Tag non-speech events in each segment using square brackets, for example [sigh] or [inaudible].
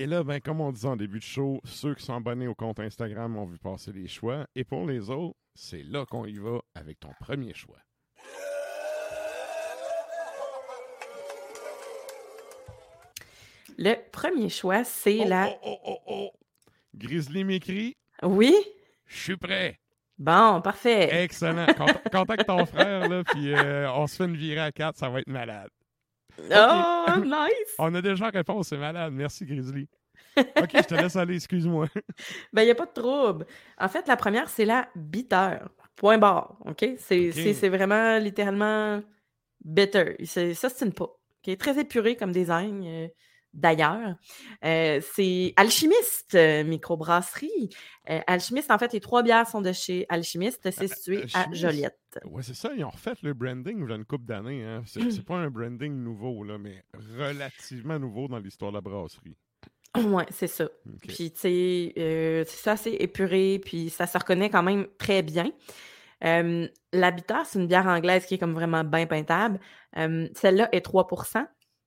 Et là, ben, comme on disait en début de show, ceux qui sont abonnés au compte Instagram ont vu passer les choix. Et pour les autres, c'est là qu'on y va avec ton premier choix. Le premier choix, c'est Oh, la. oh, oh, oh, oh. Grizzly m'écrit Oui? Je suis prêt. Bon, parfait. Excellent. Cont- [laughs] Contacte ton frère, là, puis euh, on se fait une virée à quatre, ça va être malade. [laughs] Oh, nice! On a déjà réponse, c'est malade. Merci, Grizzly. [laughs] Ok, je te laisse aller, excuse-moi. Ben, il n'y a pas de trouble. En fait, la première, c'est la bitter. Point barre. OK? C'est OK. c'est- c'est vraiment littéralement bitter. C'est- Ça, c'est une pas. OK? Très épuré comme design. D'ailleurs, Euh, c'est Alchimiste euh, microbrasserie. Euh, Alchimiste, en fait, les trois bières sont de chez Alchimiste. C'est situé à. Joliette. Ouais, c'est ça, ils ont refait le branding il y a une couple d'années. Hein. C'est [clears throat] pas un branding nouveau, là, mais relativement nouveau dans l'histoire de la brasserie. Ouais, c'est ça. Puis, tu sais, c'est ça, c'est épuré, puis ça se reconnaît quand même très bien. Bitter, c'est une bière anglaise qui est comme vraiment bien peintable. Celle-là est 3%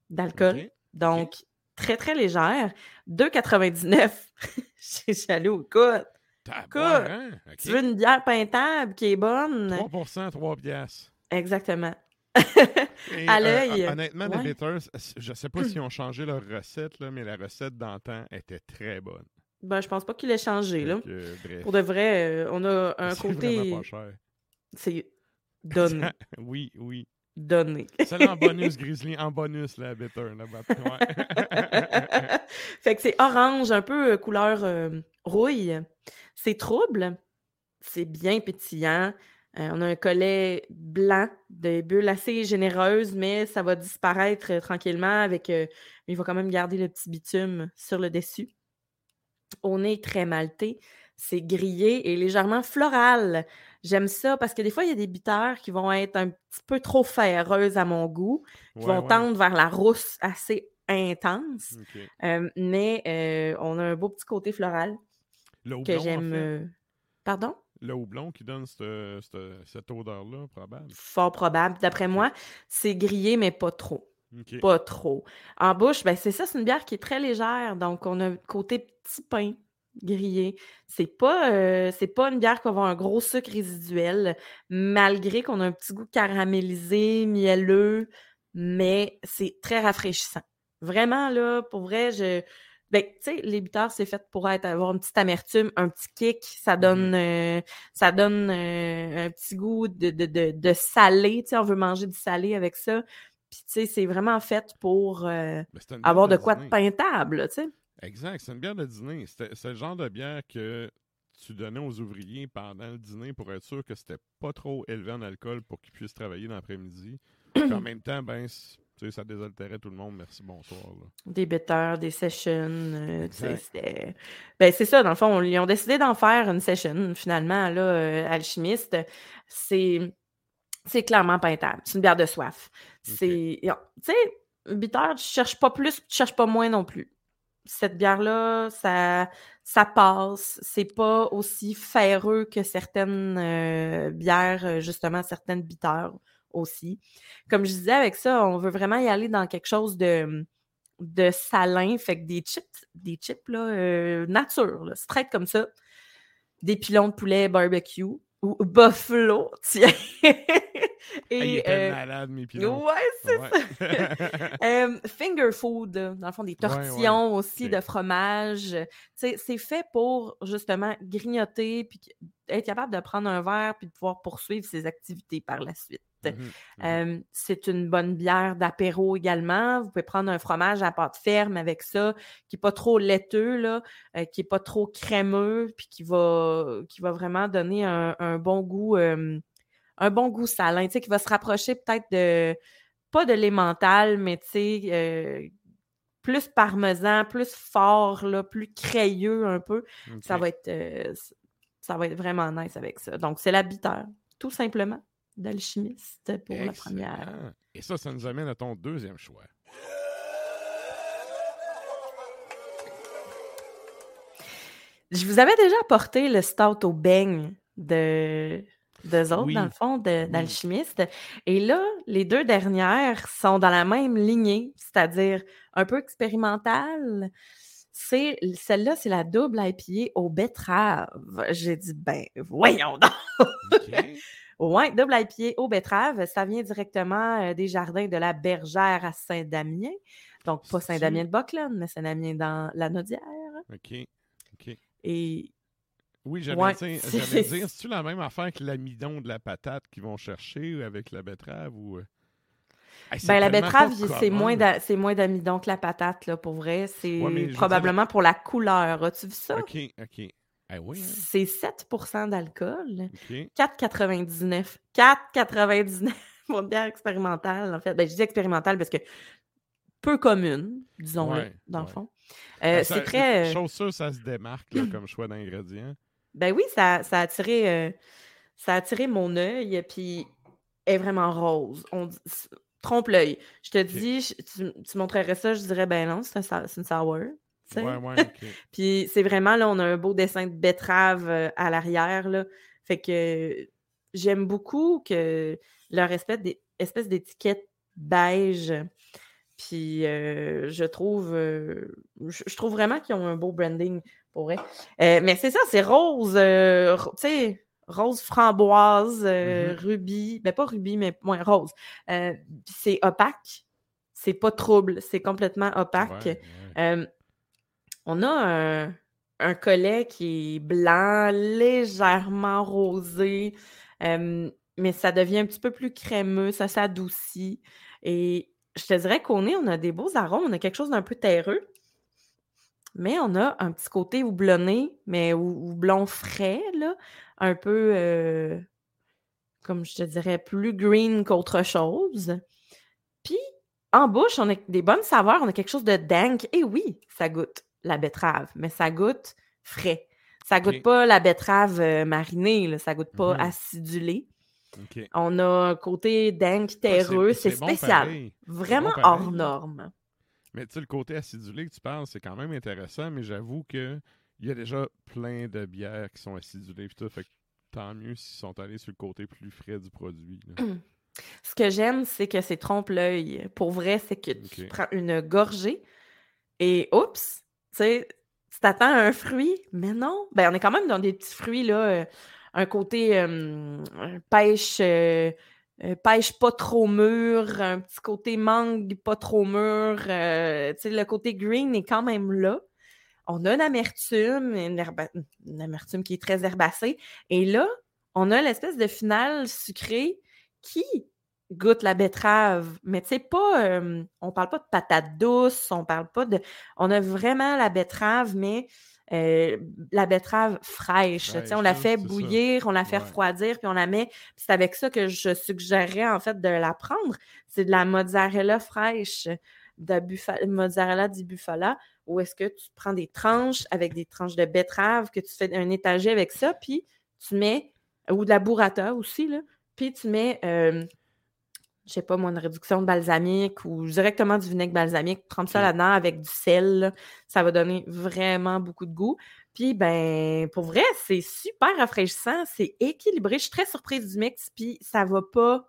d'alcool, donc très, très légère. 2,99. [laughs] Je suis jaloux. Écoute, Tabac, hein? Tu veux une bière peintable qui est bonne? 3% 3 piastres. Exactement. Et, À euh, l'œil, honnêtement, ouais. les bitters, je sais pas s'ils ont changé leur recette, là, mais la recette d'antan était très bonne. Ben, je pense pas qu'il ait changé, là. Pour de vrai, euh, on a un [laughs] C'est côté... vraiment pas cher. C'est donné. oui, oui. Donné. Celle en bonus, [laughs] Grizzly, en bonus, la ouais. [laughs] fait que c'est orange, un peu euh, couleur euh, rouille. C'est trouble. C'est bien pétillant. Euh, on a un collet blanc de bulles assez généreuses, mais ça va disparaître euh, tranquillement avec. euh, il va quand même garder le petit bitume sur le dessus. Au nez très malté. C'est grillé et légèrement floral. J'aime ça parce que des fois, il y a des bitters qui vont être un petit peu trop ferreuses à mon goût, qui Ouais, vont ouais. tendre vers la rousse assez intense. Euh, mais euh, on a un beau petit côté floral Le que houblon, en j'aime. fait. Pardon? Le houblon qui donne cette, cette- cette odeur-là, probable. Fort probable. D'après moi, c'est grillé, mais pas trop. Pas trop. En bouche, ben c'est ça, c'est une bière qui est très légère. Donc, on a un côté petit pain grillé. C'est pas, euh, c'est pas une bière qui va avoir un gros sucre résiduel, malgré qu'on a un petit goût caramélisé, mielleux, mais c'est très rafraîchissant. Vraiment, là, pour vrai, je. Ben, tu sais, les bitters, c'est fait pour être, avoir une petite amertume, un petit kick. Ça donne, euh, ça donne euh, un petit goût de, de, de, de salé. Tu sais, on veut manger du salé avec ça. Puis, tu sais, c'est vraiment fait pour euh, bière avoir de quoi de peintable, tu sais. Exact, c'est une bière de dîner. C'est le genre de bière que tu donnais aux ouvriers pendant le dîner pour être sûr que c'était pas trop élevé en alcool pour qu'ils puissent travailler l'après-midi. En même temps, ben, c- tu sais, ça désaltérait tout le monde. Merci, bonsoir. là. Des bitters, des sessions. euh, Ben, c'est ça, dans le fond, ils ont décidé d'en faire une session, finalement, là, euh, alchimiste. C'est. C'est clairement peintable. C'est une bière de soif. C'est. Tu sais, bitter, tu cherches pas plus, tu cherches pas moins non plus. Cette bière-là, ça, ça passe. C'est pas aussi ferreux que certaines euh, bières, euh, justement, certaines bitters aussi. Comme je disais avec ça, on veut vraiment y aller dans quelque chose de, de salin, fait que des chips, des chips là, euh, nature, straight comme ça. Des pilons de poulet barbecue ou buffalo, [laughs] tiens. Il Et était euh, malade, mes ouais, c'est Ouais. [laughs] euh, finger food, dans le fond, des Ouais, ouais. tortillons aussi de fromage. C'est fait pour justement grignoter puis être capable de prendre un verre puis de pouvoir poursuivre ses activités par la suite. Mhm. Euh, c'est une bonne bière d'apéro également. Vous pouvez prendre un fromage à pâte ferme avec ça, qui n'est pas trop laiteux, là, euh, qui n'est pas trop crémeux, puis qui va, qui va vraiment donner un, un bon goût, euh, un bon goût salin, qui va se rapprocher peut-être de, pas de l'emmental, mais tu sais, euh, plus parmesan, plus fort, là, plus crayeux un peu. Ça Ok. va être, euh, ça va être vraiment nice avec ça. Donc, c'est la bitter, tout simplement, d'alchimiste pour la première. Et ça, ça nous amène à ton deuxième choix. Je vous avais déjà apporté le stout au beigne de d'eux autres, Oui. dans le fond, de- d'alchimiste. Et là, les deux dernières sont dans la même lignée, c'est-à-dire un peu expérimentale. C'est celle-là, c'est la double IPA au betterave. J'ai dit, ben, voyons donc! OK. [laughs] Ouais, double IPA au betterave, ça vient directement euh, des jardins de la Bergère à Saint-Damien. Donc, pas Saint-Damien de Buckland, mais Saint-Damien dans la Naudière. OK. OK. Et Oui, j'allais Ouais, dire, [laughs] c'est-tu la même affaire que l'amidon de la patate qu'ils vont chercher avec la betterave ou. euh? Hey, Ben, la betterave, c'est moins d'amidon que la patate, là, pour vrai. C'est Ouais, dire, probablement pour la couleur. As-tu vu ça? OK, OK. Ah oui, hein? C'est 7% d'alcool. OK. 4,99. 4,99 pour une bière expérimentale, en fait. Ben, je dis expérimentale parce que peu commune, disons-le, Ouais, dans le fond. Euh, Ben, c'est très... euh, Chose sûre, ça se démarque là, comme choix d'ingrédients. Ben oui, ça, ça a attiré, euh, ça a attiré mon œil, puis est vraiment rose. On dit- trompe l'œil. Je te dis, je- tu, tu montrerais ça, je dirais, ben non, c'est un une sour. Ouais, ouais. [laughs] Puis c'est vraiment, là, on a un beau dessin de betterave euh, à l'arrière, là. Fait que j'aime beaucoup que leur espèce espèce d'étiquette beige. Puis euh, je trouve euh, je, je trouve vraiment qu'ils ont un beau branding pour vrai. Euh, mais c'est ça, c'est rose, ro- tu sais, rose framboise, Mhm. rubis, ben pas rubis, mais moins rose. C'est opaque, c'est pas trouble, c'est complètement opaque. Ouais, ouais. On a un, collet qui est blanc, légèrement rosé, mais ça devient un petit peu plus crémeux, ça s'adoucit. Et je te dirais qu'au nez, on a des beaux arômes, on a quelque chose d'un peu terreux, mais on a un petit côté houblonné, mais hou- houblon frais, là, un peu, euh, comme je te dirais, plus green qu'autre chose. Puis, en bouche, on a des bonnes saveurs, on a quelque chose de dank. Et oui, ça goûte la betterave, mais ça goûte frais. Ça goûte pas la betterave euh, marinée, là, ça goûte pas Mhm. acidulé. On a un côté Ouais, terreux, c'est spécial. Vraiment bon hors norme. Mais tu sais, le côté acidulé que tu parles, c'est quand même intéressant, mais j'avoue que il y a déjà plein de bières qui sont acidulées tout, fait que tant mieux s'ils sont allés sur le côté plus frais du produit. là. [clears throat] Ce que j'aime, c'est que c'est trompe-l'œil. Pour vrai, c'est que tu prends une gorgée et oups, tu sais, tu t'attends à un fruit, mais non. Ben, on est quand même dans des petits fruits, là. euh, un côté euh, pêche, euh, pêche pas trop mûr, un petit côté mangue pas trop mûr. tu sais, le côté green est quand même là. On a une amertume, une amertume qui est très herbacée. Et là, on a l'espèce de finale sucrée qui goûte la betterave. Mais tu sais, pas. euh, on parle pas de patate douce, on parle pas de. On a vraiment la betterave, mais euh, la betterave fraîche. tu sais, on la fait hein, ça. bouillir, on la fait Ouais. refroidir, puis on la met. c'est avec ça que je suggérerais en fait de la prendre. C'est de la mozzarella fraîche, de buffa- mozzarella di bufala, où est-ce que tu prends des tranches avec des tranches de betterave, que tu fais un étagé avec ça, puis tu mets. Ou de la burrata aussi, là. Puis tu mets, euh, je sais pas moi, une réduction de balsamique ou directement du vinaigre balsamique. Trempe ça là-dedans avec du sel. là. Ça va donner vraiment beaucoup de goût. Puis, ben, pour vrai, c'est super rafraîchissant. C'est équilibré. Je suis très surprise du mix. Puis, ça va pas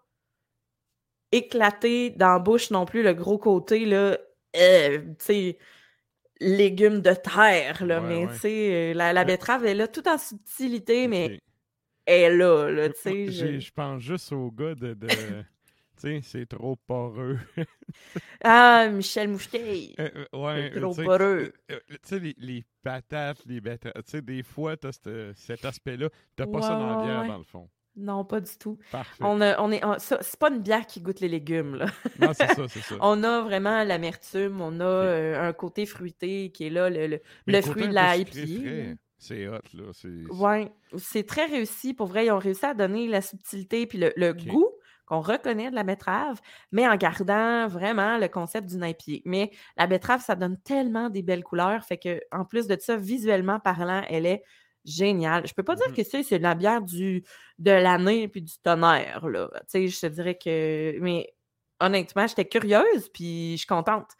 éclater dans la bouche non plus le gros côté, là, euh, tu sais, légumes de terre, là. Ouais, mais, ouais. tu sais, euh, la, la Mais- betterave est là, tout en subtilité, mais Ok. elle est là, là, tu sais. je- Je pense juste au gars de. [laughs] c'est trop poreux. [laughs] Ah, Michel Moucheté. Euh, euh, ouais, C'est trop tu poreux. euh, Tu sais, les, les patates, les betteraves, tu sais, des fois, t'as cette- cet aspect-là. T'as pas ça dans la bière, ouais. dans le fond. Non, pas du tout. Parfait. On a, on est, c'est pas une bière qui goûte les légumes, là. Non, c'est ça, c'est ça. [laughs] On a vraiment l'amertume, on a euh, un côté fruité qui est là, le, le, fruit de la IPA. C'est hot, là. c'est- Ouais, c'est très réussi. Pour vrai, ils ont réussi à donner la subtilité puis le, le goût qu'on reconnaît de la betterave, mais en gardant vraiment le concept du napier. Mais la betterave, ça donne tellement des belles couleurs, fait que en plus de ça, visuellement parlant, elle est géniale. Je peux pas dire que c'est c'est la bière du de l'année puis du tonnerre là. Tu sais, je te dirais que mais honnêtement, j'étais curieuse puis je suis contente.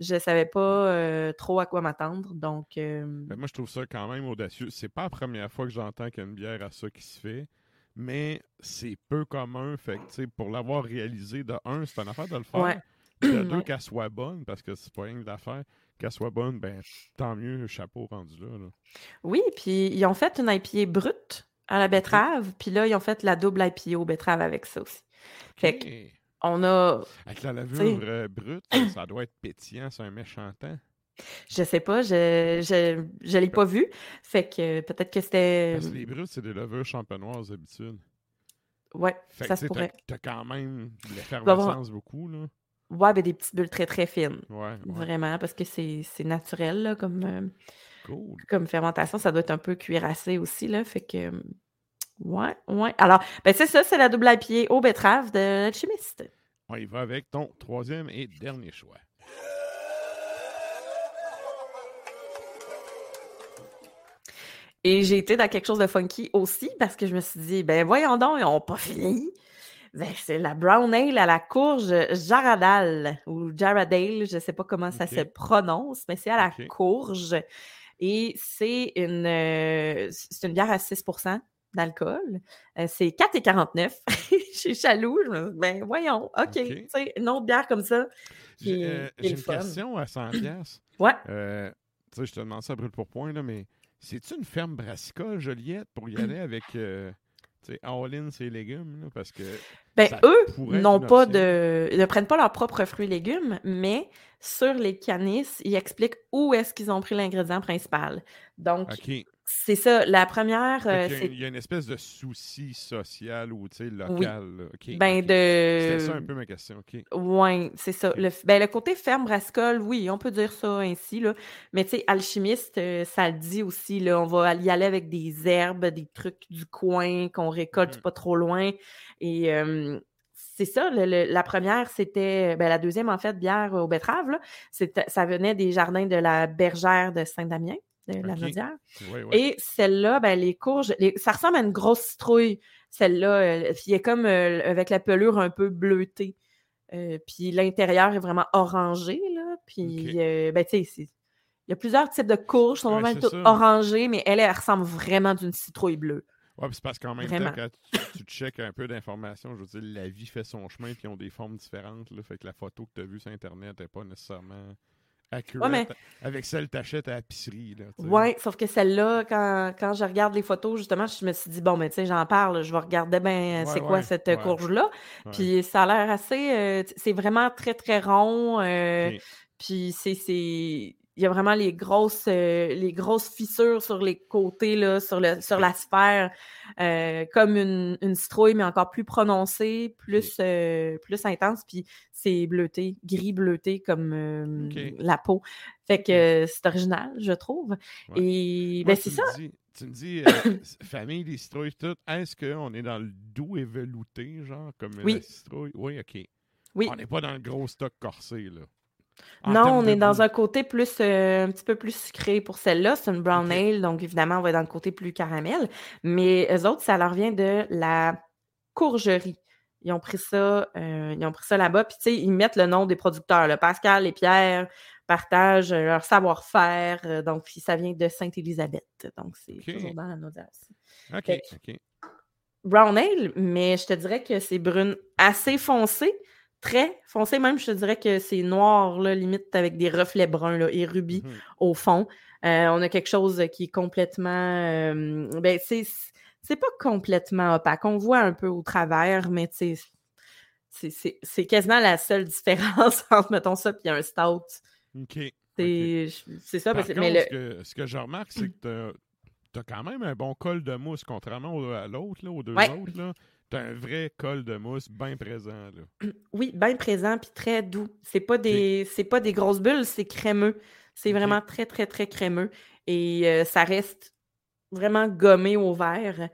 Je savais pas euh, trop à quoi m'attendre, donc euh, Ben, moi, je trouve ça quand même audacieux. C'est pas la première fois que j'entends qu'il y a une bière à ça qui se fait, mais c'est peu commun. Fait que, pour l'avoir réalisé, de un, c'est une affaire de le faire. Ouais. De [clears throat] deux, qu'elle soit bonne, parce que c'est pas rien que d'affaire. Qu'elle soit bonne, ben, tant mieux, chapeau rendu là. là. Oui, puis ils ont fait une IPA brute à la betterave, puis là, ils ont fait la double IPA aux betteraves avec ça aussi. Fait Ok. On a, Avec la levure euh, brute, ça doit être pétillant, c'est un méchant temps. Je sais pas, je je, je l'ai pas vu, fait que peut-être que c'était, Parce que les brutes, c'est des levures champenoises d'habitude. ouais, Fait ça que, se pourrait. t'as quand même l'effervescence beaucoup, là. Ouais, ben des petites bulles très très fines, Ouais, ouais. vraiment, parce que c'est naturel là, comme euh, Cool. comme fermentation, ça doit être un peu cuirassé aussi là, fait que euh, ouais, ouais. Alors, ben c'est ça, c'est la double IPA aux betteraves de l'alchimiste. On y va avec ton troisième et dernier choix. Et j'ai été dans quelque chose de funky aussi parce que je me suis dit, ben voyons donc, ils n'ont pas fini. Ben, c'est la brown ale à la courge Jaradal ou Jaradale, je ne sais pas comment ça se prononce, mais c'est à la courge. Et c'est une, euh, c'est une bière à 6% d'alcool. Euh, c'est 4,49. [laughs] Je suis jaloux. Je me dis, ben voyons, OK. Une autre bière comme ça. J'ai euh, une fun. question à 100 pièces. Ouais. Tu sais, je te demande ça à brûle pour point, là, mais c'est-tu une ferme brassicole, Joliette, pour y aller avec, euh, tu sais, all-in ses légumes, là, parce que Ben, eux n'ont pas de. Ne prennent pas leurs propres fruits et légumes, mais sur les canisses, ils expliquent où est-ce qu'ils ont pris l'ingrédient principal. Donc. C'est ça. La première, euh, y a- il y a une espèce de souci social ou, local. là. OK, ben. C'était ça un peu ma question, OK. Oui, c'est ça. Le, ben, le côté ferme brassicole, oui, on peut dire ça ainsi, là. Mais tu sais, alchimiste, euh, ça le dit aussi, là. On va y aller avec des herbes, des trucs du coin qu'on récolte Mhm. pas trop loin. Et euh, c'est ça, le- le- la première, c'était, ben, la deuxième, en fait, bière aux betteraves, là, ça venait des jardins de la bergère de Saint-Damien, de la. Naudière. Oui, oui. Et celle-là, ben, les courges, les- ça ressemble à une grosse citrouille, celle-là. euh, puis il est comme euh, avec la pelure un peu bleutée. Euh, puis l'intérieur est vraiment orangé, là. Puis, euh, ben, tu sais, il y a plusieurs types de courges, elles sont vraiment toutes orangées, mais elle, elle ressemble vraiment d'une citrouille bleue. Ouais, puis c'est parce qu'en même Vraiment. temps, quand tu, tu checkes un peu d'informations, je veux dire, la vie fait son chemin, puis ils ont des formes différentes. Là, fait que la photo que tu as vue sur Internet n'est pas nécessairement accurate mais- avec celle que tu achètes à l'épicerie. Ouais, sauf que celle-là, quand, quand je regarde les photos, justement, je me suis dit, bon, mais tu sais, j'en parle, je vais regarder ben Ouais, c'est quoi ouais, cette ouais. courge-là. Ouais. Puis ça a l'air assez. euh, c'est vraiment très, très rond. euh. Puis c'est. Il y a vraiment les grosses, euh, les grosses fissures sur les côtés, là, sur, le, sur la sphère, euh, comme une, une citrouille, mais encore plus prononcée, plus, euh, plus intense. Puis c'est bleuté, gris bleuté comme la peau. Fait que c'est original, je trouve. Ouais. Et Moi, ben, c'est ça. dis- tu me dis, [coughs] famille des citrouilles, tout. Est-ce qu'on est dans le doux et velouté, genre, comme Oui. la citrouille? Oui, OK. Oui. On n'est pas dans le gros stock corsé, là. Non, on est dans goût. un côté plus, euh, un petit peu plus sucré pour celle-là. C'est une brown ale, donc évidemment, on va être dans le côté plus caramel. Mais eux autres, ça leur vient de la courgerie. Ils ont pris ça, euh, ils ont pris ça là-bas. Puis, tu sais, ils mettent le nom des producteurs. là. Pascal et Pierre partagent euh, leur savoir-faire. donc, puis ça vient de Sainte-Élisabeth. Donc, c'est toujours dans la. OK, Fait OK. brown ale, mais je te dirais que c'est brune assez foncée, très foncée même. Je te dirais que c'est noir, là, limite avec des reflets bruns là, et rubis Mhm. au fond. Euh, on a quelque chose qui est complètement. euh, ben, c'est, c'est pas complètement opaque. On voit un peu au travers, mais c'est, c'est, c'est quasiment la seule [laughs] différence entre, mettons ça, puis un stout. OK. C'est, ça, Par mais, c'est- contre, mais le, ce, que, ce que je remarque, c'est que tu as, quand même un bon col de mousse, contrairement au- à l'autre, là, aux deux Ouais. autres. Tu un vrai col de mousse bien présent. Là. [clears throat] Oui, bien présent puis très doux. C'est pas des c'est pas des grosses bulles, c'est crémeux. C'est vraiment très très très crémeux et euh, ça reste vraiment gommé au verre.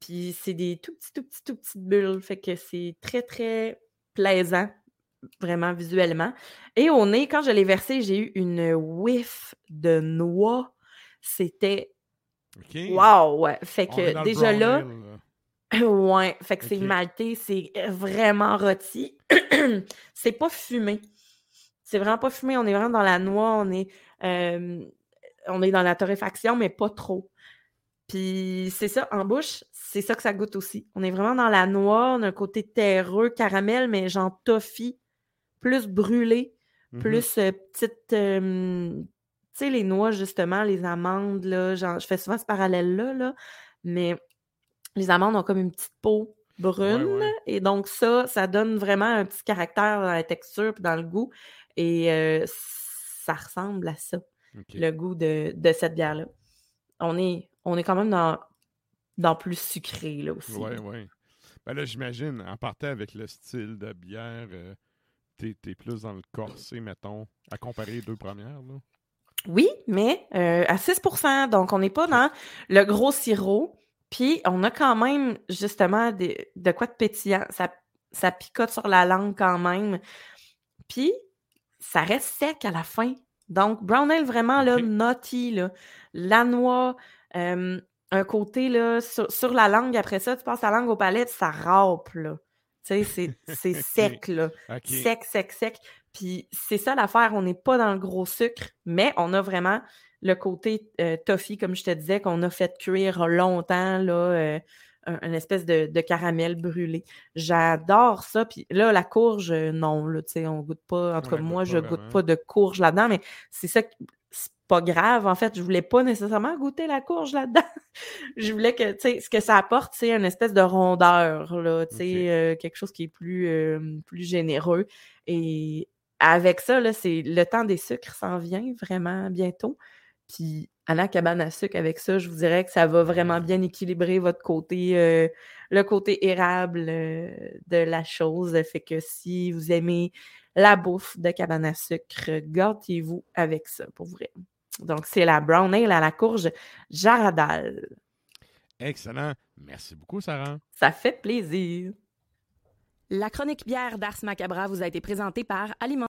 Puis c'est des tout petits tout petits tout petites bulles, fait que c'est très très plaisant vraiment visuellement. Et au nez, quand je l'ai versé, j'ai eu une whiff de noix. C'était OK? wow. Fait que déjà là. [coughs] Ouais, fait que c'est maltais, c'est vraiment rôti. [coughs] c'est pas fumé. C'est vraiment pas fumé. On est vraiment dans la noix, on est, euh, on est dans la torréfaction, mais pas trop. Puis c'est ça, en bouche, c'est ça que ça goûte aussi. On est vraiment dans la noix, on a un côté terreux, caramel, mais genre toffee, plus brûlé, Mhm. plus euh, petite. euh, tu sais, les noix, justement, les amandes, là, genre, je fais souvent ce parallèle-là, là, mais les amandes ont comme une petite peau brune. ouais. Et donc, ça, ça donne vraiment un petit caractère dans la texture puis dans le goût. Et euh, ça ressemble à ça, le goût de, de cette bière-là. On est, on est quand même dans, dans plus sucré, là aussi. Oui, oui. Ben là, j'imagine, en partant avec le style de bière, euh, t'es, t'es plus dans le corsé, mettons, à comparer les deux premières. Là? Oui, mais euh, à 6% donc on n'est pas dans le gros sirop. Puis on a quand même justement des- de quoi de pétillant. Ça, ça picote sur la langue quand même. Puis ça reste sec à la fin. Donc brown ale vraiment là, nutty, là. la noix, euh, un côté là, sur, sur la langue. Après ça, tu passes la langue au palais, puis ça râpe. Là. Tu sais, c'est, c'est [laughs] sec. Là. Sec, sec, sec. Puis c'est ça l'affaire, on n'est pas dans le gros sucre, mais on a vraiment le côté euh, toffee, comme je te disais, qu'on a fait cuire longtemps, là, euh, un, une espèce de, de caramel brûlé. J'adore ça. Puis là, la courge, euh, non, là, tu sais, on goûte pas. En tout cas, moi, je goûte pas de courge là-dedans, mais c'est ça qui- c'est pas grave. En fait, je voulais pas nécessairement goûter la courge là-dedans. [laughs] je voulais que, tu sais, ce que ça apporte, c'est une espèce de rondeur, là, tu sais, euh, quelque chose qui est plus, plus généreux. Et avec ça, là, c'est le temps des sucres s'en vient vraiment bientôt. Puis à la cabane à sucre avec ça, je vous dirais que ça va vraiment bien équilibrer votre côté, euh, le côté érable euh, de la chose. Fait que si vous aimez la bouffe de cabane à sucre, gâtez-vous avec ça, pour vrai. Donc, c'est la brown ale à la courge Jaradal. Excellent. Merci beaucoup, Sarah. Ça fait plaisir. La chronique bière d'Ars Macabra vous a été présentée par Aliment